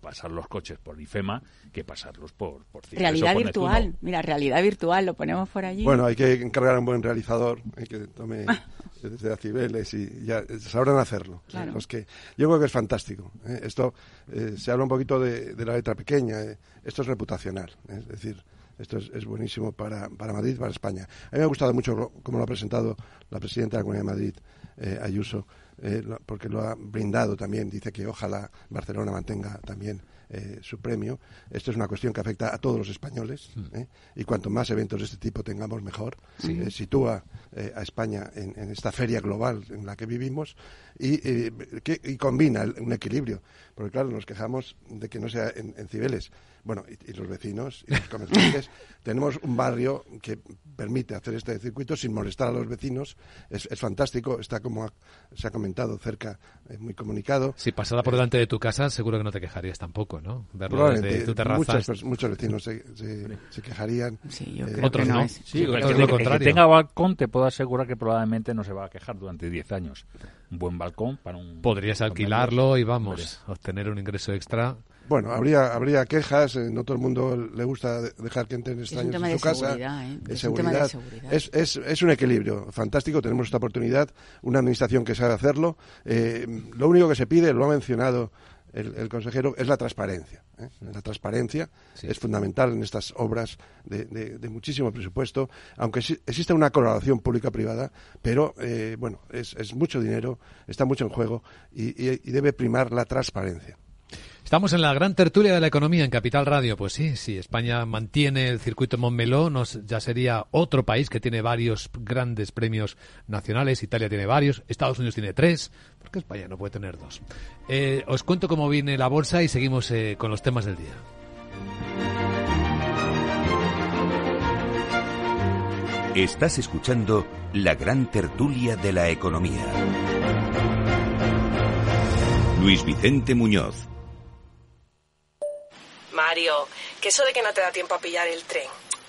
pasar los coches por IFEMA que pasarlos por, por Realidad virtual, mira, realidad virtual, lo ponemos por allí. Bueno, hay que encargar a un buen realizador, hay que tome desde Acibeles y ya sabrán hacerlo. Los que, yo creo que es fantástico. ¿eh? Esto eh, se habla un poquito de, la letra pequeña, eh. esto es reputacional, es decir, esto es, buenísimo para, para Madrid, para España. A mí me ha gustado mucho cómo lo ha presentado la presidenta de la Comunidad de Madrid, Ayuso, porque lo ha brindado también. Dice que ojalá Barcelona mantenga también eh, su premio. Esto es una cuestión que afecta a todos los españoles mm. ¿eh? y cuanto más eventos de este tipo tengamos, mejor. Eh, sitúa a España en, esta feria global en la que vivimos y, que, combina un equilibrio. Porque, claro, nos quejamos de que no sea en, en Cibeles bueno, y, los vecinos y los comerciantes, tenemos un barrio que permite hacer este circuito sin molestar a los vecinos. Es, fantástico, está como se ha comentado cerca, eh, muy comunicado. Si pasara por delante de tu casa, seguro que no te quejarías tampoco, ¿no? Verlo desde tu terraza. Muchos, vecinos se, se, quejarían. Sí, yo eh, creo otros que no. Es. Sí, el, que, tenga balcón te puedo asegurar que probablemente no se va a quejar durante 10 años. Un buen balcón para un... Podrías alquilarlo y vamos, obtener un ingreso extra bueno, habría, habría quejas, eh, no todo el mundo le gusta dejar que entren extraños en su casa. ¿eh? Es, seguridad. Es, es, es, un equilibrio fantástico, tenemos esta oportunidad, una administración que sabe hacerlo. Eh, lo único que se pide, lo ha mencionado el, consejero, es la transparencia. La transparencia es fundamental en estas obras de, muchísimo presupuesto, aunque existe una colaboración pública-privada, pero bueno, es, es, mucho dinero, está mucho en juego y debe primar la transparencia. Estamos en la gran tertulia de la economía en Capital Radio. Pues sí, si España mantiene el circuito Montmeló, nos, ya sería otro país que tiene varios grandes premios nacionales. Italia tiene varios, Estados Unidos tiene tres. ¿Por qué España no puede tener dos? Eh, os cuento cómo viene la bolsa y seguimos eh, con los temas del día. Estás escuchando la gran tertulia de la economía. Luis Vicente Muñoz. Mario, que eso de que no te da tiempo a pillar el tren.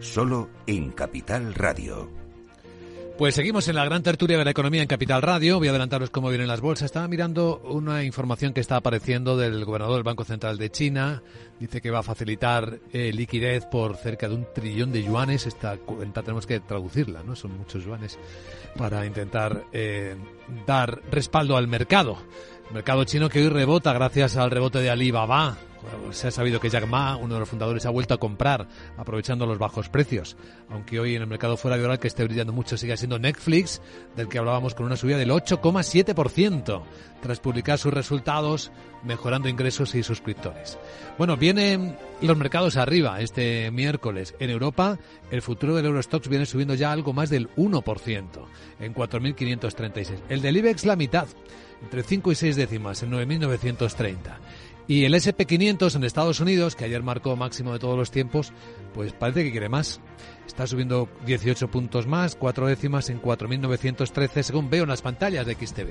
solo en Capital Radio. Pues seguimos en la gran tertulia de la economía en Capital Radio. Voy a adelantaros cómo vienen las bolsas. Estaba mirando una información que está apareciendo del gobernador del Banco Central de China. Dice que va a facilitar eh, liquidez por cerca de un trillón de yuanes. Esta cuenta tenemos que traducirla, ¿no? Son muchos yuanes para intentar eh, dar respaldo al mercado. El mercado chino que hoy rebota gracias al rebote de Alibaba se ha sabido que Jack Ma, uno de los fundadores, ha vuelto a comprar aprovechando los bajos precios. Aunque hoy en el mercado fuera de hora que esté brillando mucho sigue siendo Netflix, del que hablábamos con una subida del 8,7% tras publicar sus resultados, mejorando ingresos y suscriptores. Bueno, vienen los mercados arriba este miércoles. En Europa, el futuro del Eurostox viene subiendo ya algo más del 1%, en 4.536. El del IBEX la mitad, entre 5 y 6 décimas, en 9.930. Y el SP500 en Estados Unidos, que ayer marcó máximo de todos los tiempos, pues parece que quiere más. Está subiendo 18 puntos más, 4 décimas en 4.913, según veo en las pantallas de XTV.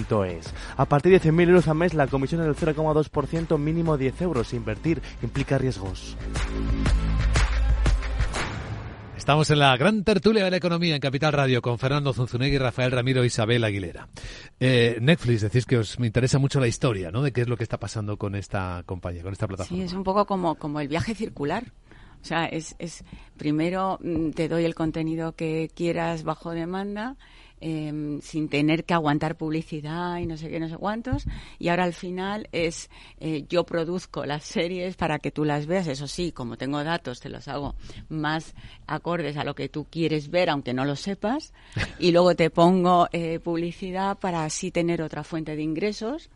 es. A partir de 100.000 euros al mes, la comisión es del 0,2%, mínimo 10 euros. Invertir implica riesgos. Estamos en la gran tertulia de la economía en Capital Radio con Fernando Zunzunegui, Rafael Ramiro e Isabel Aguilera. Eh, Netflix, decís que os me interesa mucho la historia, ¿no? De qué es lo que está pasando con esta compañía, con esta plataforma. Sí, es un poco como, como el viaje circular. O sea, es, es primero mm, te doy el contenido que quieras bajo demanda Em, sin tener que aguantar publicidad y no sé qué, no sé cuántos. Y ahora al final es eh, yo produzco las series para que tú las veas. Eso sí, como tengo datos, te los hago más acordes a lo que tú quieres ver, aunque no lo sepas. Y luego te pongo eh, publicidad para así tener otra fuente de ingresos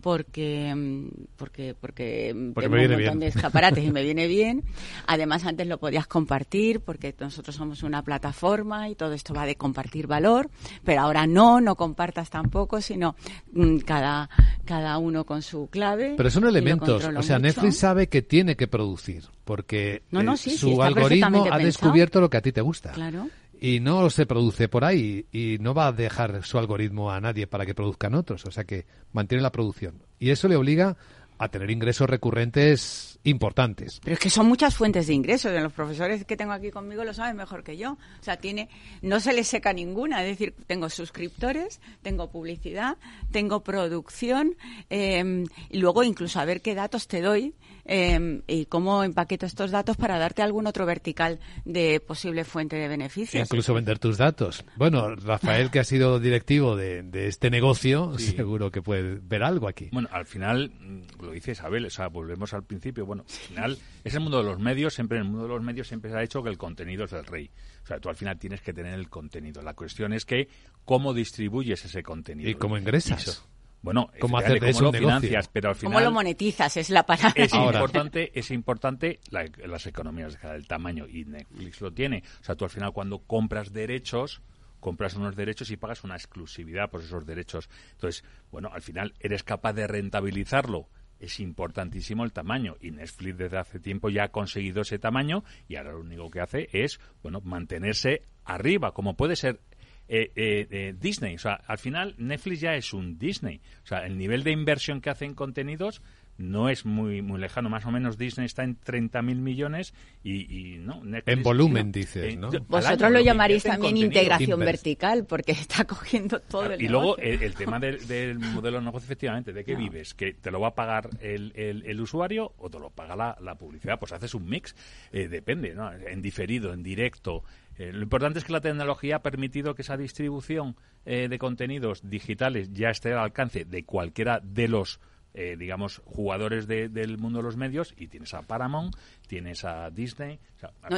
porque mm, porque porque, porque tengo un montón de escaparates y me viene bien. Además antes lo podías compartir porque nosotros somos una plataforma y todo esto va de compartir valor, pero ahora no, no compartas tampoco, sino mm, cada cada uno con su clave. Pero son elementos, o sea, Netflix sabe que tiene que producir porque eh, su algoritmo ha descubierto lo que a ti te gusta. Claro y no se produce por ahí y no va a dejar su algoritmo a nadie para que produzcan otros, o sea que mantiene la producción. Y eso le obliga a tener ingresos recurrentes importantes. Pero es que son muchas fuentes de ingresos. Los profesores que tengo aquí conmigo lo saben mejor que yo. O sea, tiene, no se le seca ninguna. Es decir, tengo suscriptores, tengo publicidad, tengo producción eh, y luego incluso a ver qué datos te doy Em, y cómo empaqueto estos datos para darte algún otro vertical de posible fuente de beneficios. Incluso vender tus datos. Bueno, Rafael, que ha sido directivo de, este negocio, seguro que puede ver algo aquí. Bueno, al final, mm, lo dice Isabel, o sea, volvemos al principio. Bueno, al final es el mundo de los medios, siempre en el mundo de los medios siempre se ha hecho que el contenido es el rey. O sea, tú al final tienes que tener el contenido. La cuestión es que cómo distribuyes ese contenido. Y cómo ingresas. Bueno, ¿Cómo hacer de eso lo financias, pero al final... ¿Cómo lo monetizas? Es la palabra. Es importante, es importante las economías del tamaño y Netflix lo tiene. O sea, tú al final cuando compras derechos, compras unos derechos y pagas una exclusividad por esos derechos. Entonces, bueno, al final eres capaz de rentabilizarlo. Es importantísimo el tamaño y Netflix desde hace tiempo ya ha conseguido ese tamaño y ahora lo único que hace es, bueno, mantenerse arriba, como puede ser eh, eh, Disney. O sea, al final Netflix ya es un Disney. O sea, el nivel de inversión que hace en contenidos no es muy muy lejano. Más o menos Disney está en 30.000 millones y, no. en volumen, dices, ¿no? Vosotros lo llamaréis también integración vertical porque está cogiendo todo el Y luego el, tema del, modelo de negocio, efectivamente, ¿de qué vives? ¿Que te lo va a pagar el, el, usuario o te lo paga la, la publicidad? Pues haces un mix, eh, depende, ¿no? En diferido, en directo. Eh, lo importante es que la tecnología ha permitido que esa distribución eh, de contenidos digitales ya esté al alcance de cualquiera de los eh, digamos, jugadores del mundo de los medios y tienes a Paramount, tienes a Disney.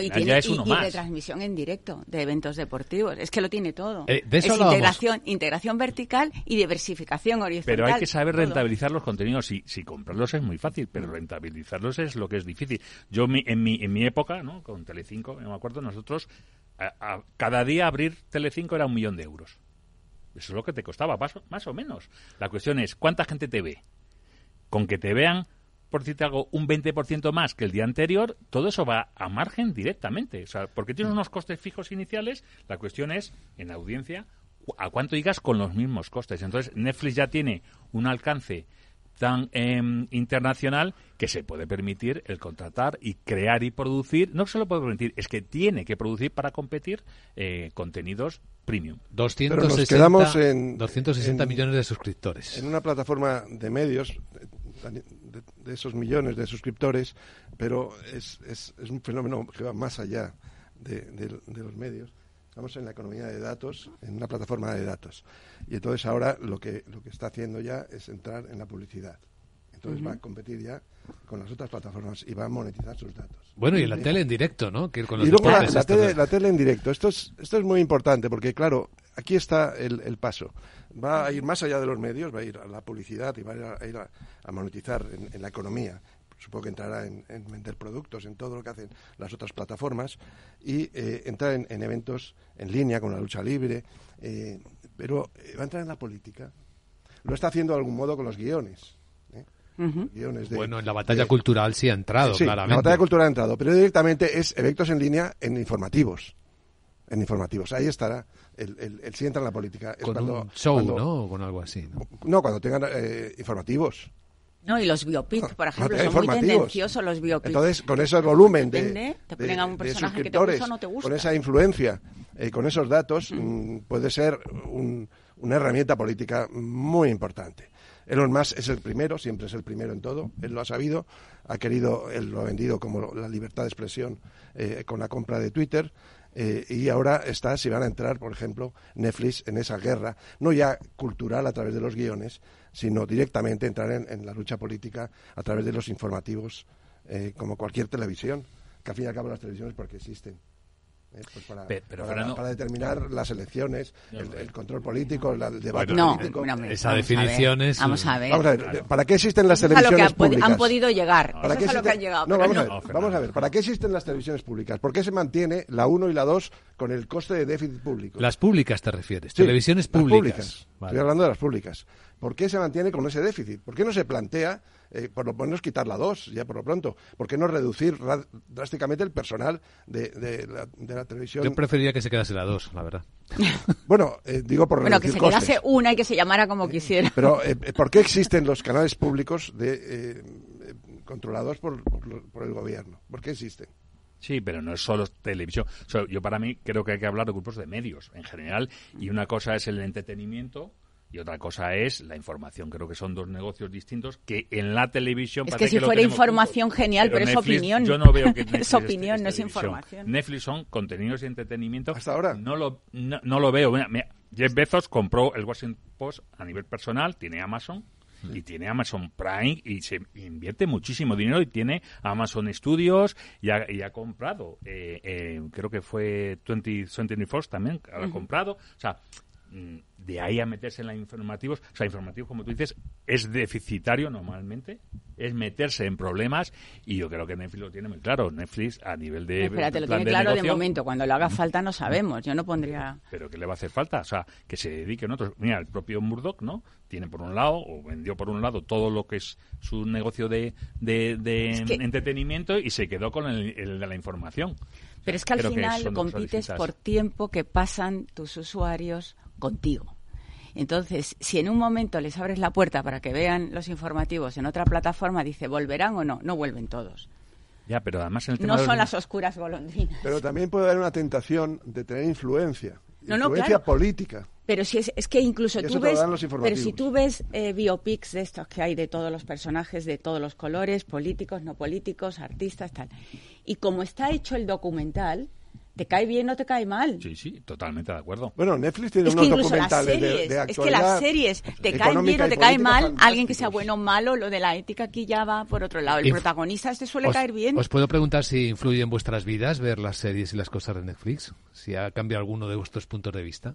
y tiene, retransmisión en directo de eventos deportivos. Es que lo tiene todo. es integración, integración vertical y diversificación horizontal. Pero hay que saber rentabilizar los contenidos. Si, si comprarlos es muy fácil, pero rentabilizarlos es lo que es difícil. Yo en mi, en mi época, ¿no? con Telecinco, me acuerdo, nosotros a- a- cada día abrir Telecinco era un millón de euros. Eso es lo que te costaba, más o, más o menos. La cuestión es, ¿cuánta gente te ve? Con que te vean, por decirte algo, un 20% más que el día anterior, todo eso va a margen directamente. O sea, porque tienes unos costes fijos iniciales, la cuestión es, en audiencia, cu- a cuánto llegas con los mismos costes. Entonces, Netflix ya tiene un alcance tan em, internacional que se puede permitir el contratar y crear y producir, no se lo puede permitir, es que tiene que producir para competir eh, contenidos premium. 260, Pero nos quedamos en- 260 en- millones de suscriptores. en una plataforma de medios eh, de, de esos millones de suscriptores, pero es, es, es un fenómeno que va más allá de, de- de los medios. Estamos en la economía de datos, en una plataforma de datos. Y entonces ahora lo que, lo que está haciendo ya es entrar en la publicidad. Entonces va a competir ya con las otras plataformas y va a monetizar sus datos. Bueno, y la Sí. tele en directo, ¿no? Que con los Y luego la, la tele, la tele en directo. Esto es, esto es muy importante porque, claro, aquí está el, el paso. Va a ir más allá de los medios, va a ir a la publicidad y va a ir a, a ir a- a monetizar en, en la economía. Supongo que entrará en, en vender productos, en todo lo que hacen las otras plataformas y eh, entrar en, en eventos en línea con la lucha libre. eh, pero eh, va a entrar en la política. Lo está haciendo de algún modo con los guiones. ¿eh? Guiones de- Bueno, en la batalla de- cultural sí ha entrado, Sí, claramente. la batalla cultural ha entrado, pero directamente es eventos en línea en informativos. En informativos. Ahí estará el, el, el si entra en la política. Es Con cuando- un show, cuando- ¿no? O con algo así, ¿no? No, cuando tengan eh, informativos. No, y los biopics, por ejemplo, Ah, son muy informativos. tendenciosos los biopics. Entonces, con ese volumen de, Depende, te de- ponen a un personaje que te gusta o no te gusta. con esa influencia, eh, con esos datos, mm, puede ser un- una herramienta política muy importante. Elon Musk es el primero, siempre es el primero en todo, él lo ha sabido, ha querido, él lo ha vendido como la libertad de expresión eh, con la compra de Twitter, eh, y ahora está, si van a entrar, por ejemplo, Netflix en esa guerra, no ya cultural a través de los guiones, sino directamente entrar en, la lucha política a través de los informativos, eh, como cualquier televisión, que al fin y al cabo las televisiones porque existen. Eh, pues para, Pe- pero, para- Fernando- para determinar las elecciones, el, el control político, la- el debate No, político. no, Esa definición es- Vamos a ver. Vamos a ver, ¿para qué existen las a lo que televisiones han podi- públicas? han podido llegar. ¿Para qué que existen- han llegado, vamos, a ver, vamos a ver, ¿para qué existen las televisiones públicas? ¿Por qué se mantiene la 1 y la 2 con el coste de déficit público? Las públicas te refieres, Sí, televisiones las públicas. Vale. Estoy hablando de las públicas. ¿Por qué se mantiene con ese déficit? ¿Por qué no se plantea, eh, por lo menos quitar la 2, ya por lo pronto? ¿Por qué no reducir drásticamente el personal de, de la, de la televisión? Yo preferiría que se quedase la 2, la verdad. Bueno, eh, digo por Bueno, que se costes. quedase una y que se llamara como quisiera. Pero, eh, ¿por qué existen los canales públicos de, eh, eh, controlados por, por lo- por el gobierno? ¿Por qué existen? Sí, pero no es solo televisión. O sea, yo para mí creo que hay que hablar de grupos de medios en general y una cosa es el entretenimiento y otra cosa es la información. Creo que son dos negocios distintos que en la televisión Es que si fuera información juntos. genial, pero es Netflix, opinión. Yo no veo que Es Netflix opinión, no es televisión. información. Netflix son contenidos y entretenimiento. Hasta ahora. No lo, no, no lo veo. Mira, mira, Jeff Bezos compró el Washington Post a nivel personal, tiene Amazon y tiene Amazon Prime y se invierte muchísimo dinero y tiene Amazon Studios y ha, y ha comprado, eh, eh, creo que fue 20, 24 también, ha Ujú. comprado. O sea, de ahí a meterse en la informativos, o sea, informativos, como tú dices, es deficitario normalmente, es meterse en problemas y yo creo que Netflix lo tiene muy claro. Netflix a nivel de Espérate, lo plan tiene claro de momento. Cuando lo haga falta no sabemos. Yo no pondría... pero ¿qué le va a hacer falta? O sea, que se dediquen otros. Mira, el propio Murdoch, ¿no? Tiene por un lado, o vendió por un lado todo lo que es su negocio de, de, de Es que- entretenimiento y se quedó con el, el de la información. Pero es que al Creo final compites por tiempo que pasan tus usuarios contigo. Entonces, si en un momento les abres la puerta para que vean los informativos en otra plataforma, dice, ¿volverán o no? No vuelven todos. Ya, pero además en el tema No los- son las oscuras golondrinas. Pero también puede haber una tentación de tener influencia. No, no, influencia claro. política. Pero si es, es que incluso tú ves, pero si tú ves eh, biopics de estos que hay de todos los personajes, de todos los colores, políticos, no políticos, artistas, tal, y como está hecho el documental, te cae bien o te cae mal. Sí, sí, totalmente de acuerdo. Bueno, Netflix tiene Es que unos incluso documentales de- series, de, es que las series te caen bien o te cae mal, fantásticos. alguien que sea bueno o malo, lo de la ética aquí ya va por otro lado. El Inf- protagonista este suele Os- caer bien. Os puedo preguntar si influye en vuestras vidas ver las series y las cosas de Netflix, si ha cambiado alguno de vuestros puntos de vista.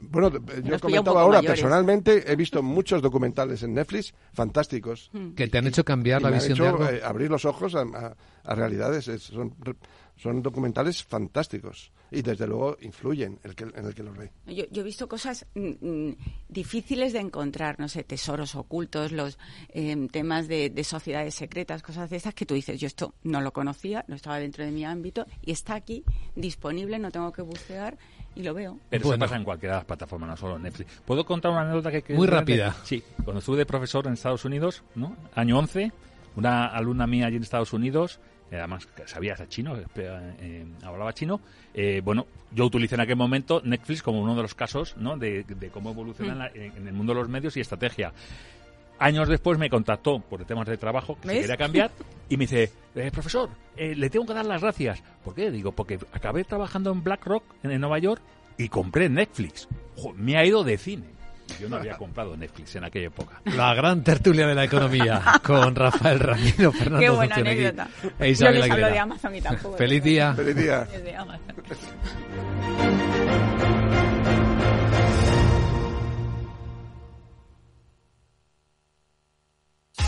Bueno, eh, yo pilla un comentaba ahora, mayores. personalmente he visto muchos documentales en Netflix fantásticos. Que te han hecho cambiar Y la me han visión hecho, de algo. eh, abrir los ojos a, a- a realidades. es- son re- son documentales fantásticos y desde luego influyen el que, en el que los ve. Yo, he visto cosas mm, mm, difíciles de encontrar, no sé, tesoros ocultos, los em, temas de, sociedades secretas, cosas de esas que tú dices, yo esto no lo conocía, no estaba dentro de mi ámbito y está aquí disponible, no tengo que bucear y lo veo. Pero eso pasa en cualquiera de las plataformas, no solo en Netflix. ¿Puedo contar una anécdota que... Muy rápida. Sí, cuando estuve de profesor en Estados Unidos, ¿no? Año 11, una alumna mía allí en Estados Unidos además sabía hasta chino, eh, eh, hablaba chino. Eh, bueno, yo utilicé en aquel momento Netflix como uno de los casos ¿no? de, cómo evoluciona en, en, el mundo de los medios y estrategia. Años después me contactó por temas de trabajo que se quería cambiar y me dice, profesor, le tengo que dar las gracias. ¿Por qué? Digo, porque acabé trabajando en BlackRock en, Nueva York y compré Netflix. me ha ido de cine. Yo no había comprado Netflix en aquella época. La gran tertulia de la economía con Rafael Ramiro, Fernando Qué buena anécdota. E Yo les hablo de Amazon y tampoco. Feliz día. Feliz día.